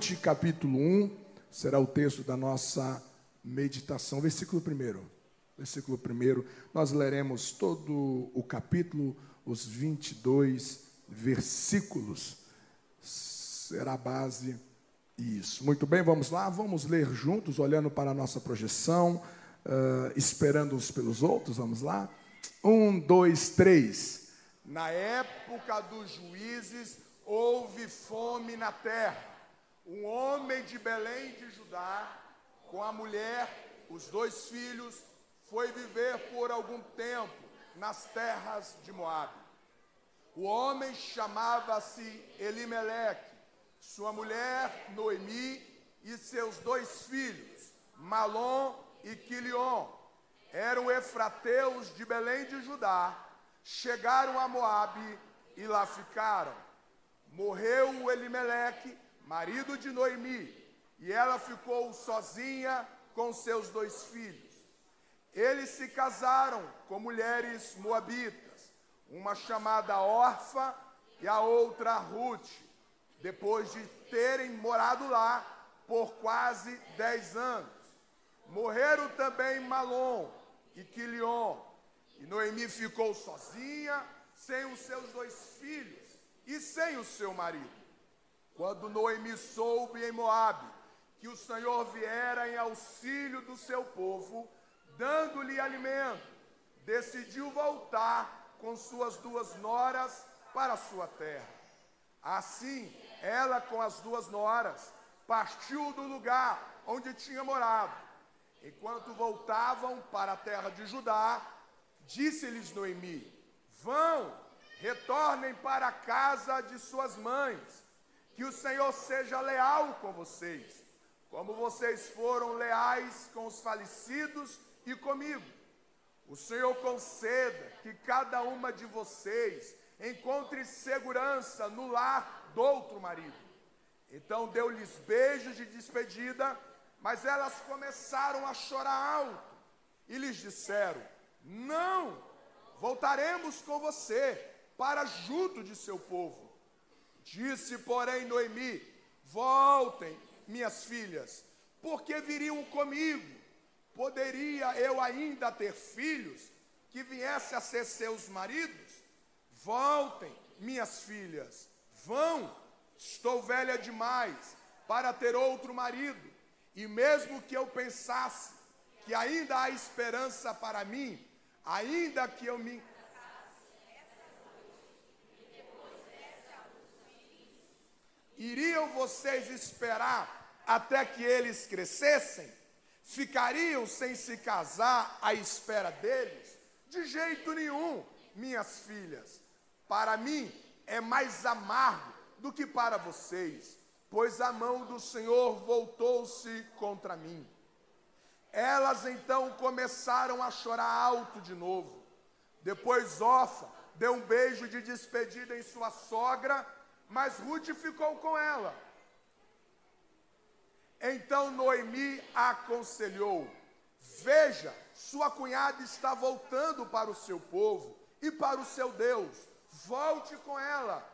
Ruth capítulo 1 será o texto da nossa meditação. Versículo 1. Versículo 1. Nós leremos todo o capítulo, os 22 versículos. Será a base isso. Muito bem, vamos lá, vamos ler juntos, olhando para a nossa projeção, uh, esperando uns pelos outros. Vamos lá. Um, dois, três. Na época dos juízes houve fome na terra um homem de Belém de Judá, com a mulher, os dois filhos, foi viver por algum tempo nas terras de Moabe. O homem chamava-se Elimeleque, sua mulher Noemi e seus dois filhos, Malom e Quilion, eram efrateus de Belém de Judá, chegaram a Moabe e lá ficaram. Morreu Elimeleque marido de Noemi, e ela ficou sozinha com seus dois filhos. Eles se casaram com mulheres moabitas, uma chamada Orfa e a outra Ruth, depois de terem morado lá por quase dez anos. Morreram também Malom e Quilion, e Noemi ficou sozinha, sem os seus dois filhos e sem o seu marido. Quando Noemi soube em Moabe que o Senhor viera em auxílio do seu povo, dando-lhe alimento, decidiu voltar com suas duas noras para sua terra. Assim, ela com as duas noras partiu do lugar onde tinha morado. Enquanto voltavam para a terra de Judá, disse-lhes Noemi: Vão, retornem para a casa de suas mães que o Senhor seja leal com vocês, como vocês foram leais com os falecidos e comigo. O Senhor conceda que cada uma de vocês encontre segurança no lar do outro marido. Então deu-lhes beijos de despedida, mas elas começaram a chorar alto e lhes disseram: Não, voltaremos com você para junto de seu povo. Disse, porém, Noemi: Voltem, minhas filhas, porque viriam comigo. Poderia eu ainda ter filhos que viessem a ser seus maridos? Voltem, minhas filhas, vão. Estou velha demais para ter outro marido, e mesmo que eu pensasse que ainda há esperança para mim, ainda que eu me Iriam vocês esperar até que eles crescessem? Ficariam sem se casar à espera deles? De jeito nenhum, minhas filhas. Para mim é mais amargo do que para vocês, pois a mão do Senhor voltou-se contra mim. Elas então começaram a chorar alto de novo. Depois Ofa deu um beijo de despedida em sua sogra mas Ruth ficou com ela. Então Noemi aconselhou: Veja, sua cunhada está voltando para o seu povo e para o seu Deus. Volte com ela.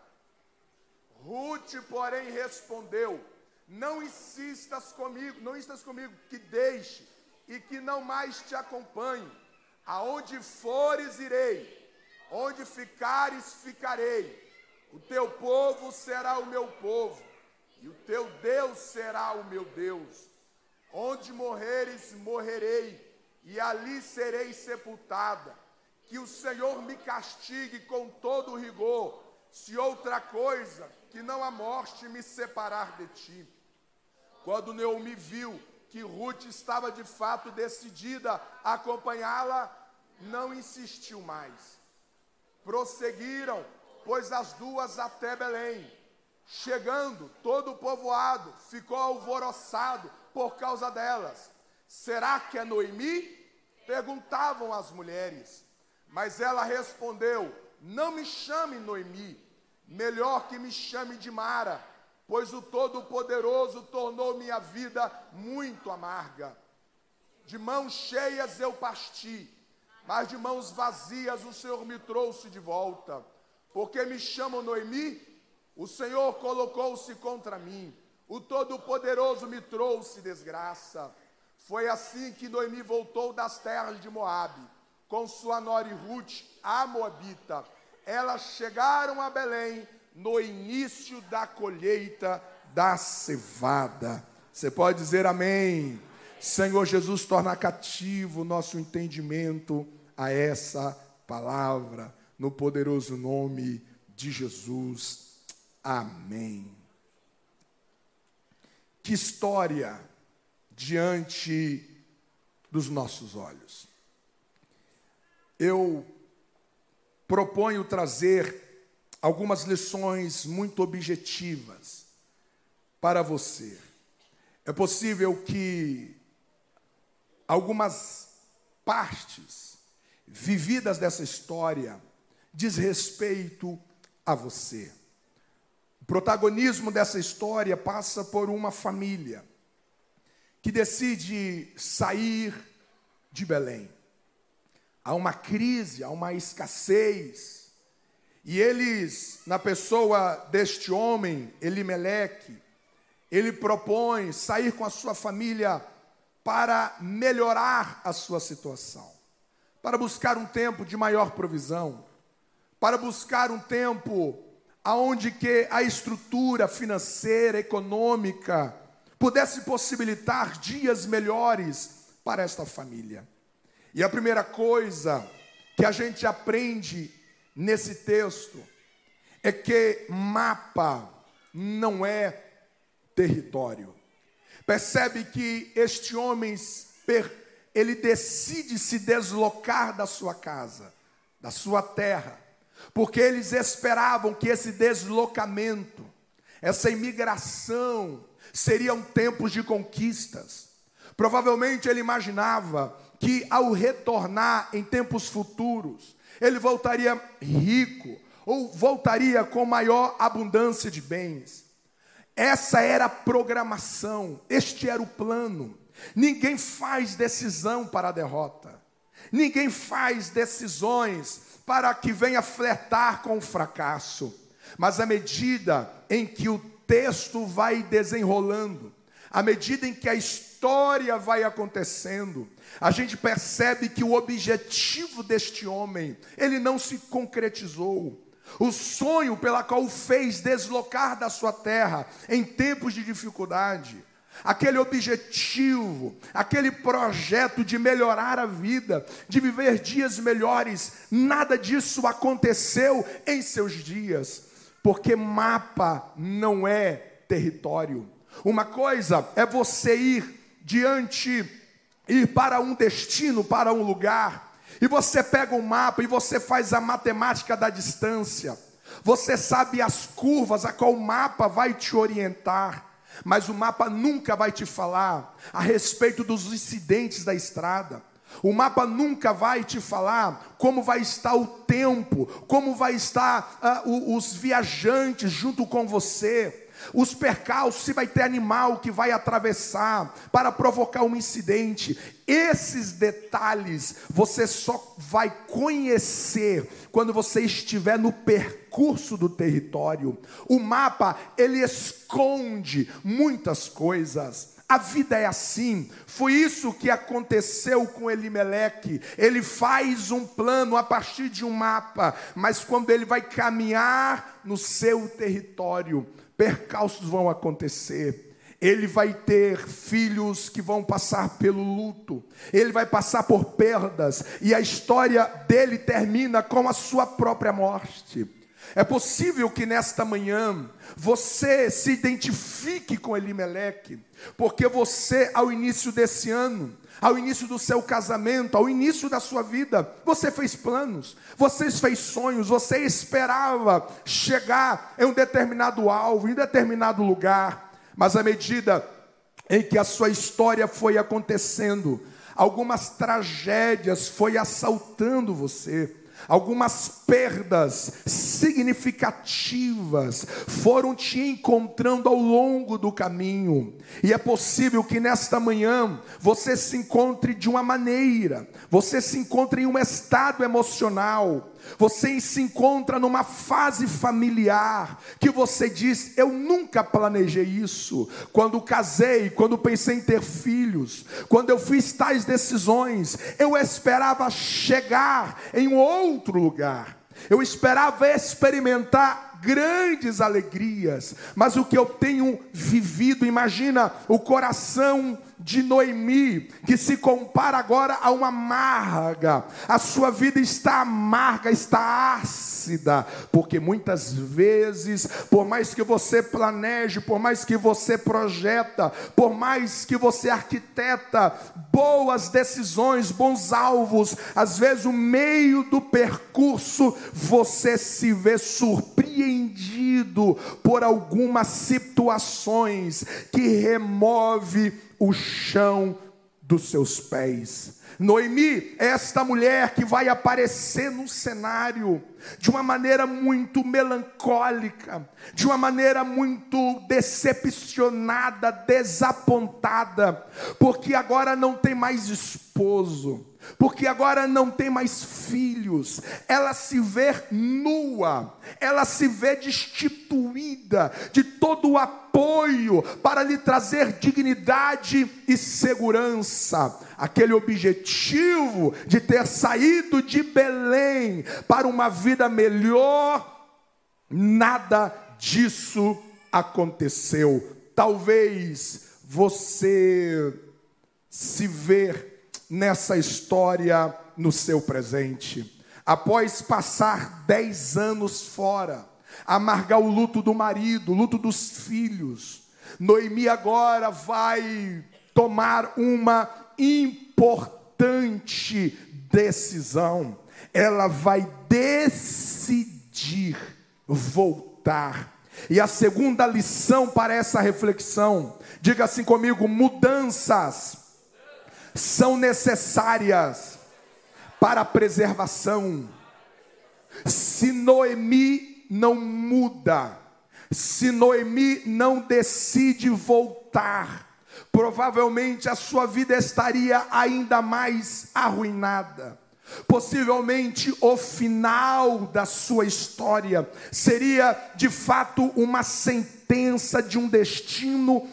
Ruth, porém, respondeu: Não insistas comigo, não insistas comigo, que deixe e que não mais te acompanhe. Aonde fores, irei. Onde ficares, ficarei o teu povo será o meu povo, e o teu Deus será o meu Deus. Onde morreres, morrerei, e ali serei sepultada. Que o Senhor me castigue com todo o rigor, se outra coisa que não a morte me separar de ti. Quando Neumi viu que Ruth estava de fato decidida a acompanhá-la, não insistiu mais. Prosseguiram pôs as duas até Belém. Chegando, todo o povoado ficou alvoroçado por causa delas. Será que é Noemi? Perguntavam as mulheres. Mas ela respondeu: Não me chame Noemi, melhor que me chame de Mara, pois o Todo-Poderoso tornou minha vida muito amarga. De mãos cheias eu parti, mas de mãos vazias o Senhor me trouxe de volta porque me chamam Noemi, o Senhor colocou-se contra mim. O Todo-Poderoso me trouxe desgraça. Foi assim que Noemi voltou das terras de Moabe, com sua nora Ruth, a Moabita. Elas chegaram a Belém no início da colheita da cevada. Você pode dizer amém. Senhor Jesus, torna cativo o nosso entendimento a essa palavra, no poderoso nome de Jesus. Amém. Que história diante dos nossos olhos. Eu proponho trazer algumas lições muito objetivas para você. É possível que algumas partes vividas dessa história diz respeito a você. O protagonismo dessa história passa por uma família que decide sair de Belém. Há uma crise, há uma escassez. E eles, na pessoa deste homem, Elimeleque, ele propõe sair com a sua família para melhorar a sua situação, para buscar um tempo de maior provisão, para buscar um tempo aonde que a estrutura financeira, econômica pudesse possibilitar dias melhores para esta família. E a primeira coisa que a gente aprende nesse texto é que mapa não é território. Percebe que este homem, ele decide se deslocar da sua casa, da sua terra, porque eles esperavam que esse deslocamento, essa imigração, seriam tempos de conquistas. Provavelmente ele imaginava que ao retornar em tempos futuros, ele voltaria rico ou voltaria com maior abundância de bens. Essa era a programação, este era o plano. Ninguém faz decisão para a derrota. Ninguém faz decisões para que venha flertar com o fracasso. Mas à medida em que o texto vai desenrolando, à medida em que a história vai acontecendo, a gente percebe que o objetivo deste homem, ele não se concretizou. O sonho pela qual o fez deslocar da sua terra em tempos de dificuldade, aquele objetivo, aquele projeto de melhorar a vida, de viver dias melhores, nada disso aconteceu em seus dias, porque mapa não é território. Uma coisa é você ir diante, ir para um destino, para um lugar, e você pega o um mapa e você faz a matemática da distância. Você sabe as curvas a qual o mapa vai te orientar. Mas o mapa nunca vai te falar a respeito dos incidentes da estrada. O mapa nunca vai te falar como vai estar o tempo, como vai estar uh, os viajantes junto com você os percalços, se vai ter animal que vai atravessar para provocar um incidente. Esses detalhes você só vai conhecer quando você estiver no percurso do território. O mapa, ele esconde muitas coisas. A vida é assim. Foi isso que aconteceu com Elimeleque. Ele faz um plano a partir de um mapa, mas quando ele vai caminhar no seu território, percalços vão acontecer. Ele vai ter filhos que vão passar pelo luto, ele vai passar por perdas, e a história dele termina com a sua própria morte. É possível que nesta manhã você se identifique com Elimeleque, porque você, ao início desse ano, ao início do seu casamento, ao início da sua vida, você fez planos, você fez sonhos, você esperava chegar em um determinado alvo, em um determinado lugar, mas à medida em que a sua história foi acontecendo, algumas tragédias foi assaltando você, algumas perdas significativas foram te encontrando ao longo do caminho, e é possível que nesta manhã você se encontre de uma maneira, você se encontre em um estado emocional, você se encontra numa fase familiar que você diz: Eu nunca planejei isso. Quando casei, quando pensei em ter filhos, quando eu fiz tais decisões, eu esperava chegar em outro lugar. Eu esperava experimentar grandes alegrias, mas o que eu tenho vivido, imagina o coração de Noemi, que se compara agora a uma amarga. A sua vida está amarga, está ácida, porque muitas vezes, por mais que você planeje, por mais que você projeta, por mais que você arquiteta boas decisões, bons alvos, às vezes o meio do percurso você se vê surpreendido por algumas situações que remove o chão dos seus pés. Noemi é esta mulher que vai aparecer no cenário de uma maneira muito melancólica, de uma maneira muito decepcionada, desapontada, porque agora não tem mais esposo porque agora não tem mais filhos, ela se vê nua, ela se vê destituída de todo o apoio para lhe trazer dignidade e segurança. Aquele objetivo de ter saído de Belém para uma vida melhor, nada disso aconteceu. Talvez você se ver nessa história no seu presente. Após passar dez anos fora, amargar o luto do marido, o luto dos filhos, Noemi agora vai tomar uma importante decisão. Ela vai decidir voltar. E a segunda lição para essa reflexão, diga assim comigo: mudanças são necessárias para a preservação. Se Noemi não muda, se Noemi não decide voltar, provavelmente a sua vida estaria ainda mais arruinada. Possivelmente o final da sua história seria de fato uma sentença de um destino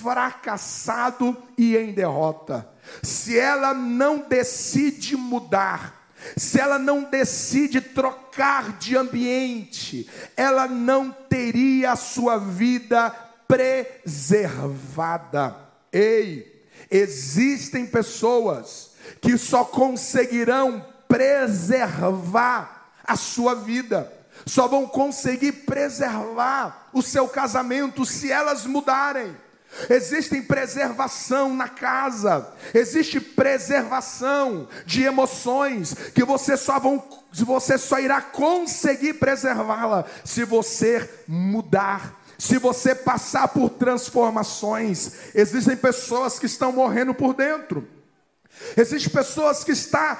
fracassado e em derrota se ela não decide mudar, se ela não decide trocar de ambiente, ela não teria a sua vida preservada. Ei, existem pessoas que só conseguirão preservar a sua vida, só vão conseguir preservar o seu casamento se elas mudarem. Existe preservação na casa, existe preservação de emoções que você só vão, você só irá conseguir preservá-la se você mudar, se você passar por transformações. Existem pessoas que estão morrendo por dentro. Existem pessoas que estão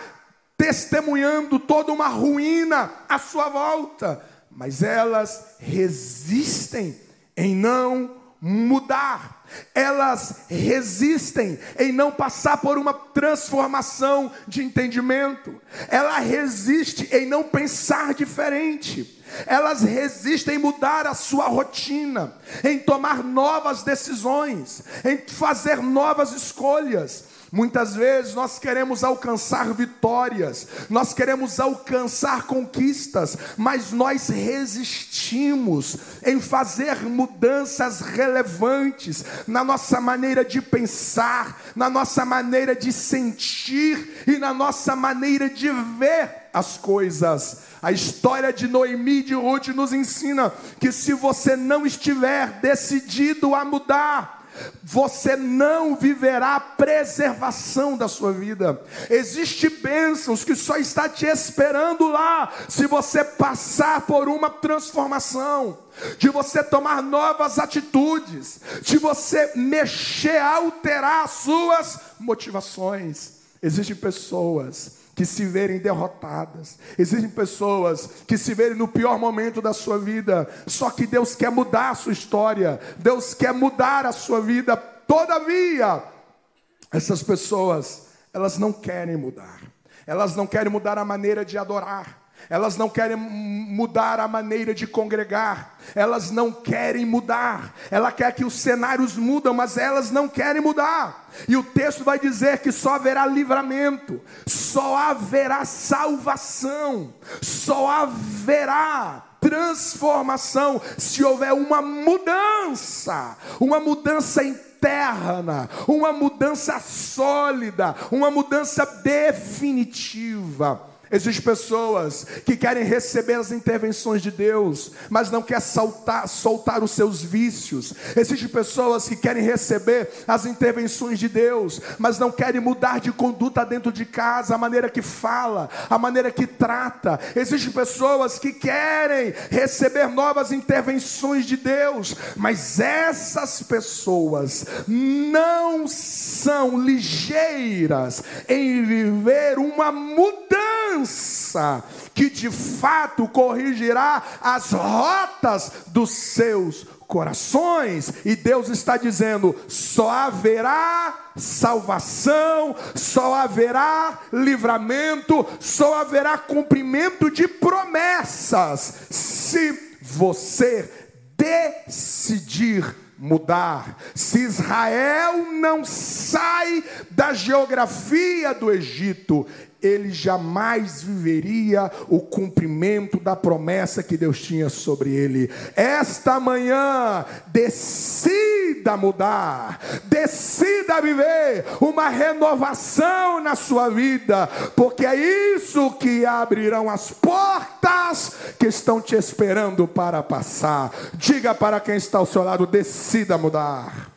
testemunhando toda uma ruína à sua volta, mas elas resistem em não mudar elas resistem em não passar por uma transformação de entendimento, ela resiste em não pensar diferente. Elas resistem em mudar a sua rotina, em tomar novas decisões, em fazer novas escolhas. Muitas vezes nós queremos alcançar vitórias, nós queremos alcançar conquistas, mas nós resistimos em fazer mudanças relevantes na nossa maneira de pensar, na nossa maneira de sentir e na nossa maneira de ver as coisas. A história de Noemi e de Ruth nos ensina que se você não estiver decidido a mudar, você não viverá a preservação da sua vida. Existem bênçãos que só está te esperando lá, se você passar por uma transformação, de você tomar novas atitudes, de você mexer, alterar as suas motivações. Existem pessoas que se verem derrotadas. Existem pessoas que se verem no pior momento da sua vida. Só que Deus quer mudar a sua história. Deus quer mudar a sua vida. Todavia, essas pessoas, elas não querem mudar. Elas não querem mudar a maneira de adorar. Elas não querem mudar a maneira de congregar, elas não querem mudar. Ela quer que os cenários mudam, mas elas não querem mudar. E o texto vai dizer que só haverá livramento, só haverá salvação, só haverá transformação se houver uma mudança, uma mudança interna, uma mudança sólida, uma mudança definitiva. Existem pessoas que querem receber as intervenções de Deus, mas não quer soltar, soltar os seus vícios. Existem pessoas que querem receber as intervenções de Deus, mas não querem mudar de conduta dentro de casa, a maneira que fala, a maneira que trata. Existem pessoas que querem receber novas intervenções de Deus, mas essas pessoas não são ligeiras em viver uma mudança que de fato corrigirá as rotas dos seus corações. E Deus está dizendo: só haverá salvação, só haverá livramento, só haverá cumprimento de promessas, se você decidir mudar. Se Israel não sai da geografia do Egito, ele jamais viveria o cumprimento da promessa que Deus tinha sobre ele. Esta manhã, decida mudar, decida viver uma renovação na sua vida, porque é isso que abrirão as portas que estão te esperando para passar. Diga para quem está ao seu lado: decida mudar.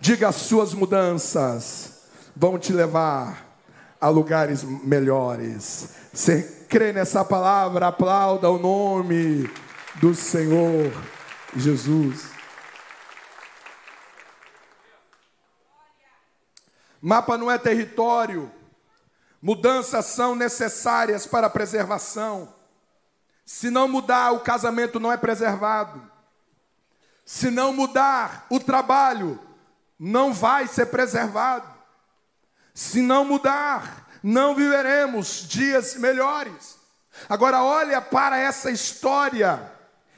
Diga as suas mudanças vão te levar a lugares melhores. Você crê nessa palavra? Aplauda o nome do Senhor Jesus. Mapa não é território. Mudanças são necessárias para a preservação. Se não mudar, o casamento não é preservado. Se não mudar, o trabalho não vai ser preservado. Se não mudar, não viveremos dias melhores. Agora, olha para essa história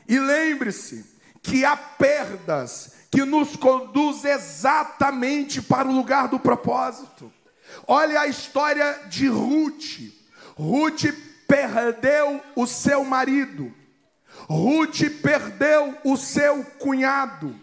e lembre-se que há perdas que nos conduz exatamente para o lugar do propósito. Olha a história de Ruth. Ruth perdeu o seu marido. Ruth perdeu o seu cunhado.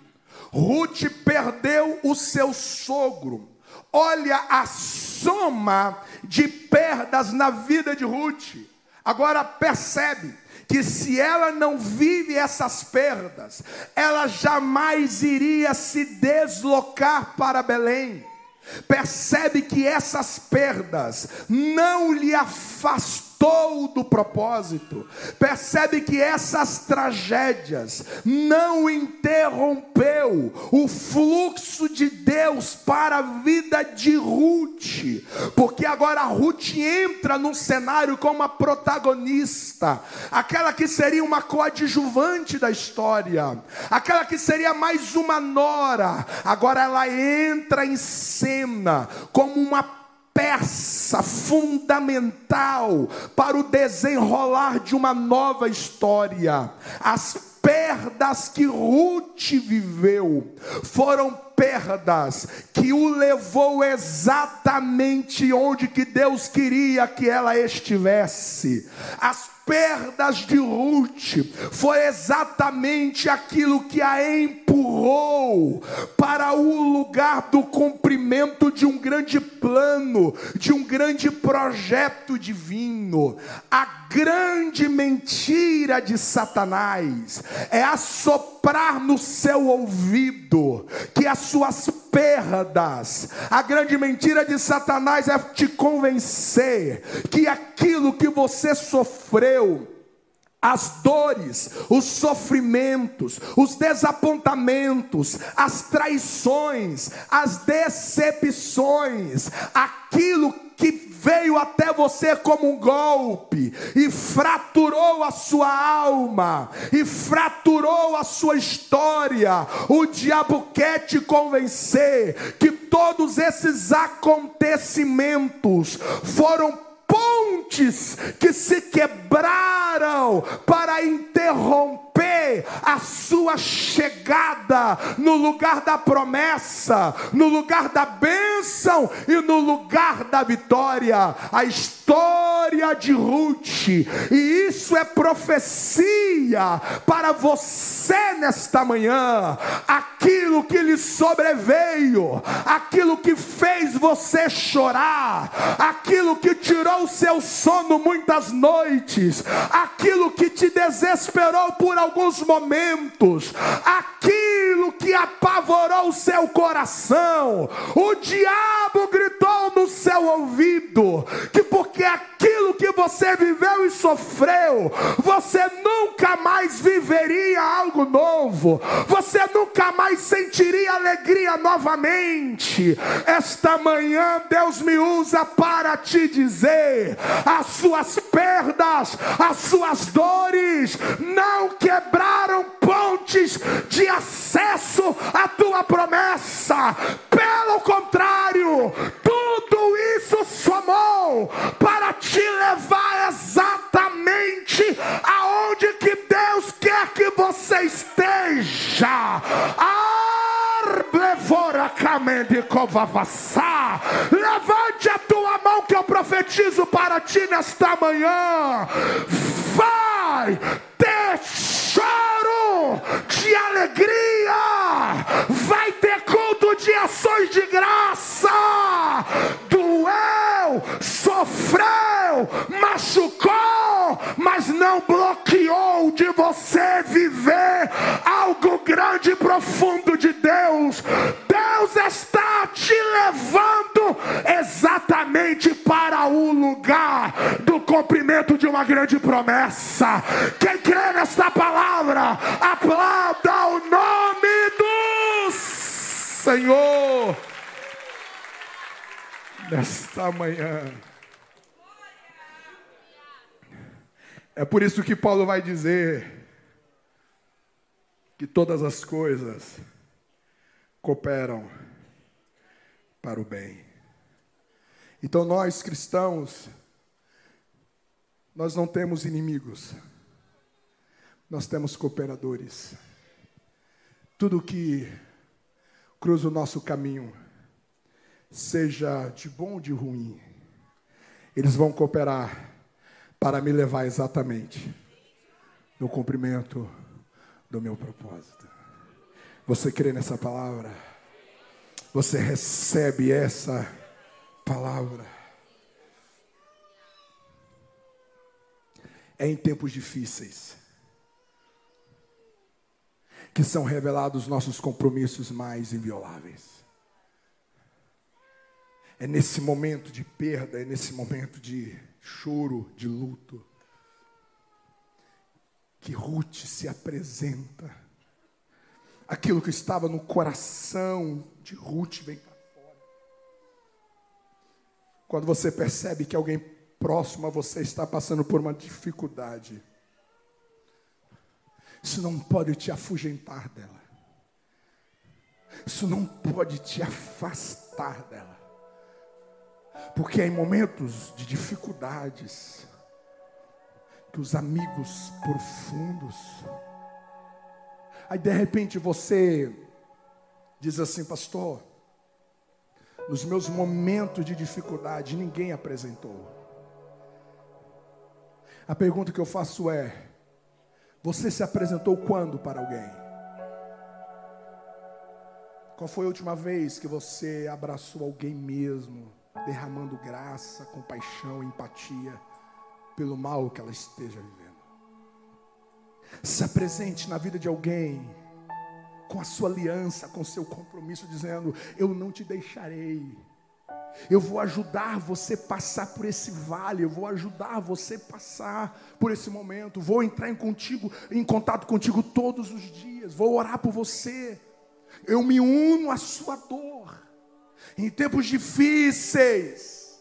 Ruth perdeu o seu sogro. Olha a soma de perdas na vida de Ruth. Agora percebe que se ela não vive essas perdas, ela jamais iria se deslocar para Belém. Percebe que essas perdas não lhe afastou do propósito. Percebe que essas tragédias não interrompeu o fluxo de Deus para a vida de Ruth, porque agora Ruth entra no cenário como a protagonista, aquela que seria uma coadjuvante da história, aquela que seria mais uma nora, agora ela entra em cena como uma peça fundamental para o desenrolar de uma nova história. As perdas que Ruth viveu foram perdas que o levou exatamente onde que Deus queria que ela estivesse. As perdas de Ruth foi exatamente aquilo que a empurrou para o lugar do cumprimento de um grande plano, de um grande projeto divino. A grande mentira de Satanás é assoprar no seu ouvido que as suas perdas, a grande mentira de Satanás é te convencer que aquilo que você sofreu, as dores, os sofrimentos, os desapontamentos, as traições, as decepções, aquilo que veio até você como um golpe e fraturou a sua alma e fraturou a sua história. O diabo quer te convencer que todos esses acontecimentos foram que se quebraram para interromper a sua chegada no lugar da promessa, no lugar da bênção e no lugar da vitória. A história de Ruth, e isso é profecia para você nesta manhã. Aquilo que lhe sobreveio, aquilo que fez você chorar, aquilo que tirou o seu sono muitas noites, aquilo que te desesperou por alguns momentos, aquilo que apavorou o seu coração. O diabo gritou no seu ouvido que porque aquilo que você viveu e sofreu, você nunca mais viveria algo novo, você nunca mais sentiria alegria novamente. Esta manhã Deus me usa para te dizer: as suas perdas, as suas dores não quebraram pontes de acesso à tua promessa. Pelo contrário, tudo isso somou para te levar exatamente aonde que Deus quer que você esteja. Levante a tua mão que eu profetizo para ti nesta manhã. Vai ter choro de alegria, vai ter culto de ações de graça. Doeu, sofreu, machucou, mas não bloqueou de você viver algo grande e profundo de está te levando exatamente para o lugar do cumprimento de uma grande promessa. Quem crê nesta palavra, aplauda o nome do Senhor. Nesta manhã. É por isso que Paulo vai dizer que todas as coisas cooperam para o bem. Então nós cristãos, nós não temos inimigos, nós temos cooperadores. Tudo que cruza o nosso caminho, seja de bom ou de ruim, eles vão cooperar para me levar exatamente no cumprimento do meu propósito. Você crê nessa palavra? Você recebe essa palavra? É em tempos difíceis que são revelados nossos compromissos mais invioláveis. É nesse momento de perda, é nesse momento de choro, de luto, que Ruth se apresenta. Aquilo que estava no coração de Ruth vem para fora. Quando você percebe que alguém próximo a você está passando por uma dificuldade, isso não pode te afugentar dela. Isso não pode te afastar dela. Porque é em momentos de dificuldades que os amigos profundos. Aí de repente você diz assim, pastor, nos meus momentos de dificuldade ninguém apresentou. A pergunta que eu faço é: você se apresentou quando para alguém? Qual foi a última vez que você abraçou alguém mesmo? derramando graça, compaixão, empatia pelo mal que ela esteja vivendo. Se apresente na vida de alguém com a sua aliança, com o seu compromisso, dizendo: Eu não te deixarei, Eu vou ajudar você passar por esse vale, eu vou ajudar você passar por esse momento. Vou entrar em contigo, em contato contigo todos os dias. Vou orar por você. Eu me uno à sua dor. Em tempos difíceis,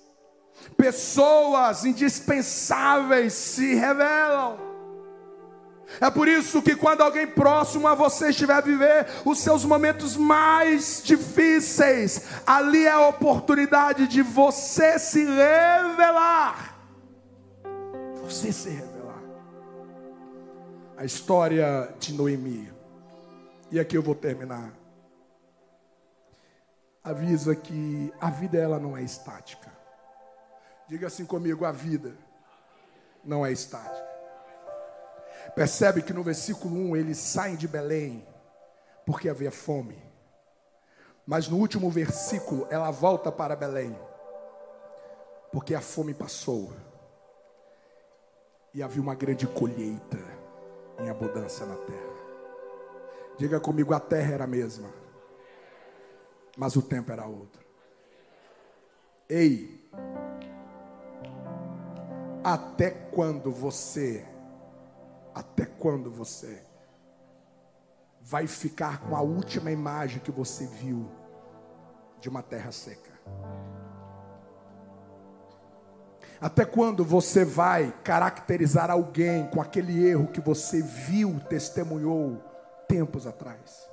pessoas indispensáveis se revelam. É por isso que quando alguém próximo a você estiver a viver os seus momentos mais difíceis, ali é a oportunidade de você se revelar. Você se revelar. A história de Noemi. E aqui eu vou terminar. Avisa que a vida ela não é estática. Diga assim comigo, a vida não é estática. Percebe que no versículo 1 eles saem de Belém porque havia fome. Mas no último versículo ela volta para Belém porque a fome passou. E havia uma grande colheita em abundância na terra. Diga comigo, a terra era a mesma, mas o tempo era outro. Ei, até quando você até quando você vai ficar com a última imagem que você viu de uma terra seca? Até quando você vai caracterizar alguém com aquele erro que você viu, testemunhou tempos atrás?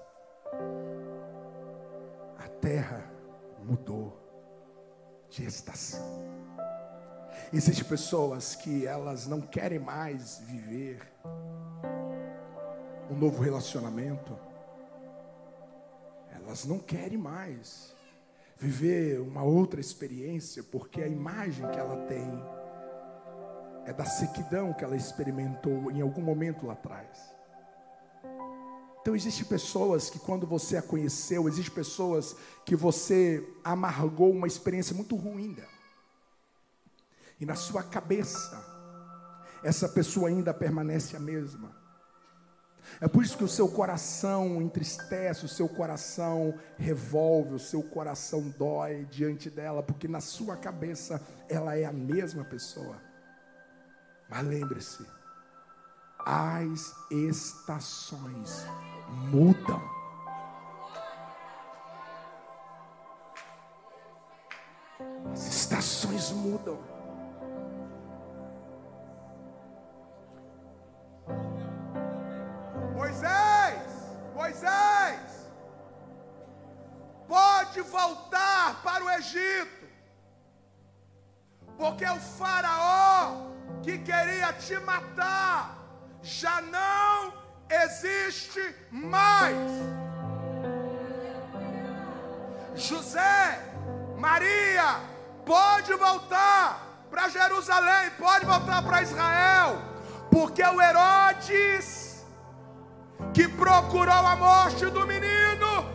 A terra mudou de estação. Existem pessoas que elas não querem mais viver um novo relacionamento. Elas não querem mais viver uma outra experiência, porque a imagem que ela tem é da sequidão que ela experimentou em algum momento lá atrás. Então existem pessoas que quando você a conheceu, existem pessoas que você amargou uma experiência muito ruim dela. E na sua cabeça, essa pessoa ainda permanece a mesma. É por isso que o seu coração entristece, o seu coração revolve, o seu coração dói diante dela, porque na sua cabeça ela é a mesma pessoa. Mas lembre-se, as estações mudam. As estações mudam. Pode voltar para o Egito, porque o Faraó que queria te matar já não existe mais. José, Maria, pode voltar para Jerusalém, pode voltar para Israel, porque o Herodes, que procurou a morte do menino,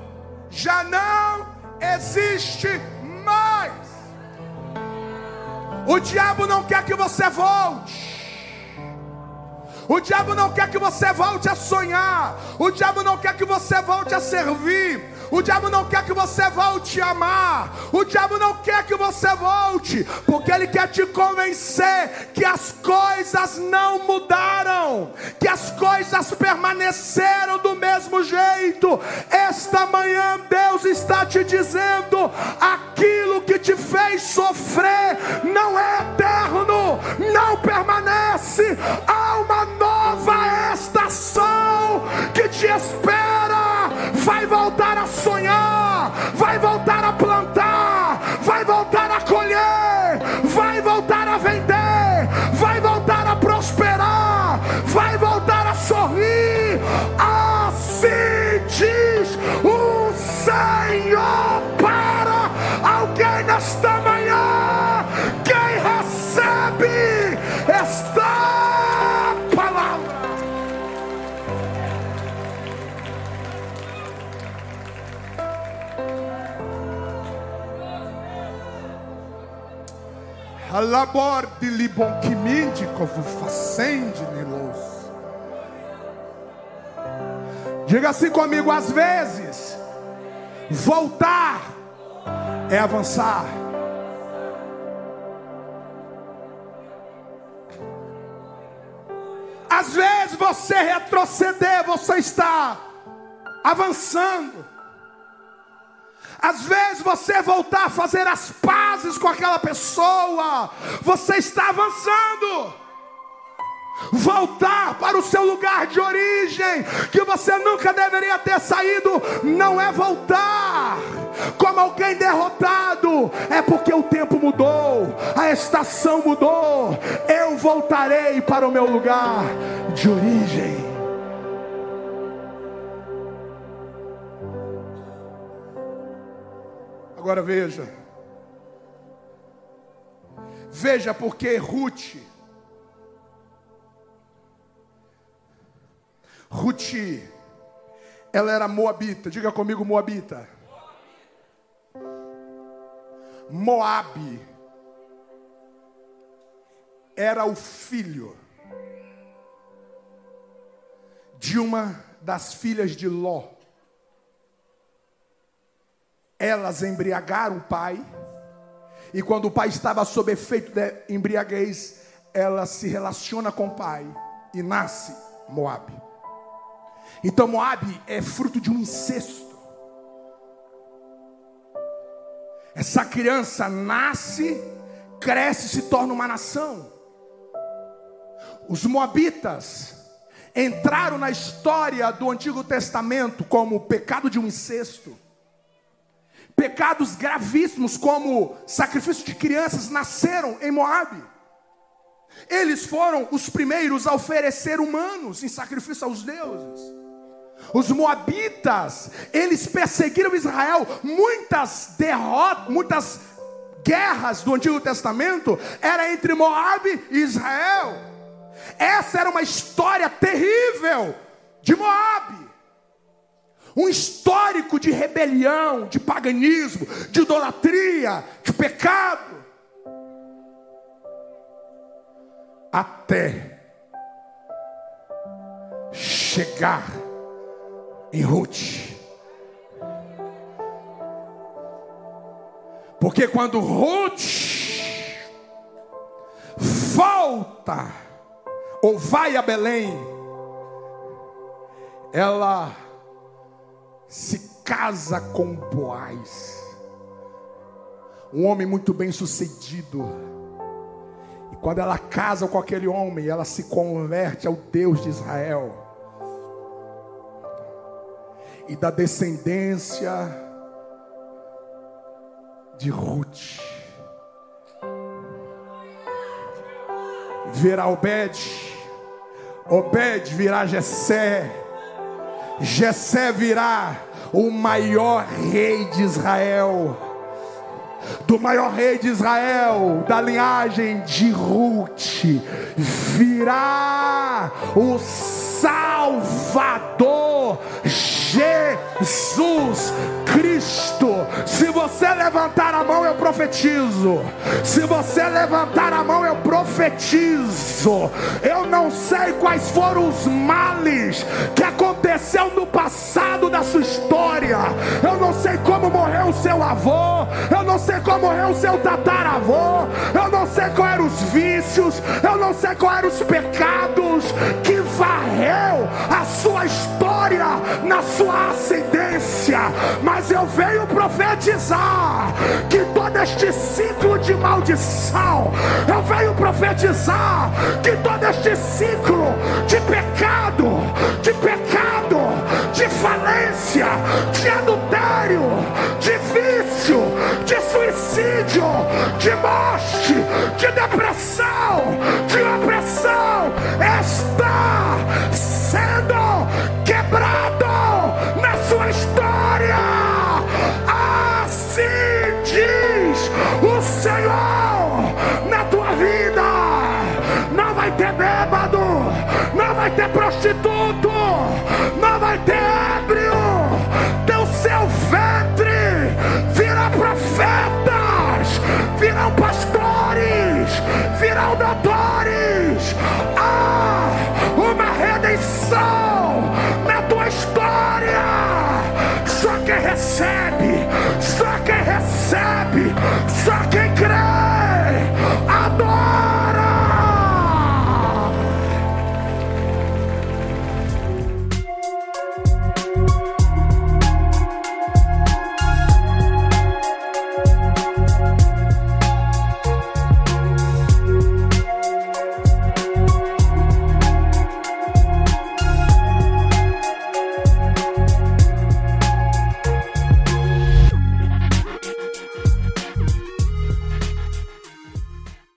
já não existe mais. O diabo não quer que você volte. O diabo não quer que você volte a sonhar. O diabo não quer que você volte a servir. O diabo não quer que você volte a amar. O diabo não quer que você volte, porque ele quer te convencer que as coisas não mudaram, que as coisas permaneceram do mesmo jeito. Esta manhã Deus está te dizendo: alla bordi li bonchimindi covu facendi nilos. Diga assim comigo, às vezes, voltar é avançar. Às vezes você retroceder, você está avançando. Às vezes você voltar a fazer as pazes com aquela pessoa, você está avançando. Voltar para o seu lugar de origem, que você nunca deveria ter saído, não é voltar como alguém derrotado, é porque o tempo mudou, a estação mudou. Eu voltarei para o meu lugar de origem. Agora veja, veja porque Ruth Ruth, ela era moabita. Diga comigo, moabita. Moabe era o filho de uma das filhas de Ló. Elas embriagaram o pai, e quando o pai estava sob efeito de embriaguez, ela se relaciona com o pai e nasce Moabe. Então Moabe é fruto de um incesto. Essa criança nasce, cresce e se torna uma nação. Os moabitas entraram na história do Antigo Testamento como o pecado de um incesto. Pecados gravíssimos como sacrifício de crianças nasceram em Moabe. Eles foram os primeiros a oferecer humanos em sacrifício aos deuses. Os moabitas, eles perseguiram Israel. Muitas derrotas, muitas guerras do Antigo Testamento era entre Moabe e Israel. Essa era uma história terrível de Moabe. Um histórico de rebelião, de paganismo, de idolatria, de pecado. Até chegar em Ruth. Porque quando Ruth volta ou vai a Belém, ela se casa com Boaz, um homem muito bem sucedido. E quando ela casa com aquele homem, ela se converte ao Deus de Israel e da descendência de Ruth. Virá Obed, Obed virá Jessé, Jessé virá o maior rei de Israel, do maior rei de Israel, da linhagem de Ruth, virá o Salvador Jesus Cristo. Se você levantar a mão, eu profetizo. Se você levantar a mão, eu profetizo. Eu não sei quais foram os males que aconteceu no passado da sua história. Eu não sei como morreu o seu avô. Eu não sei como morreu o seu tataravô. Eu não sei quais eram os vícios. Eu não sei quais eram os pecados que varreu a sua história na sua ascendência. Mas eu venho profetizar que todo este ciclo de maldição, eu venho profetizar que todo este ciclo de pecado, de pecado, de falência, de adultério, de vício, de suicídio, de morte, de depressão, de opressão, está sendo quebrado vai ter prostituto, não vai ter ébrio. Teu seu ventre virá profetas, virão pastores, virão doutores. Há ah, uma redenção na tua história. Só que recebe.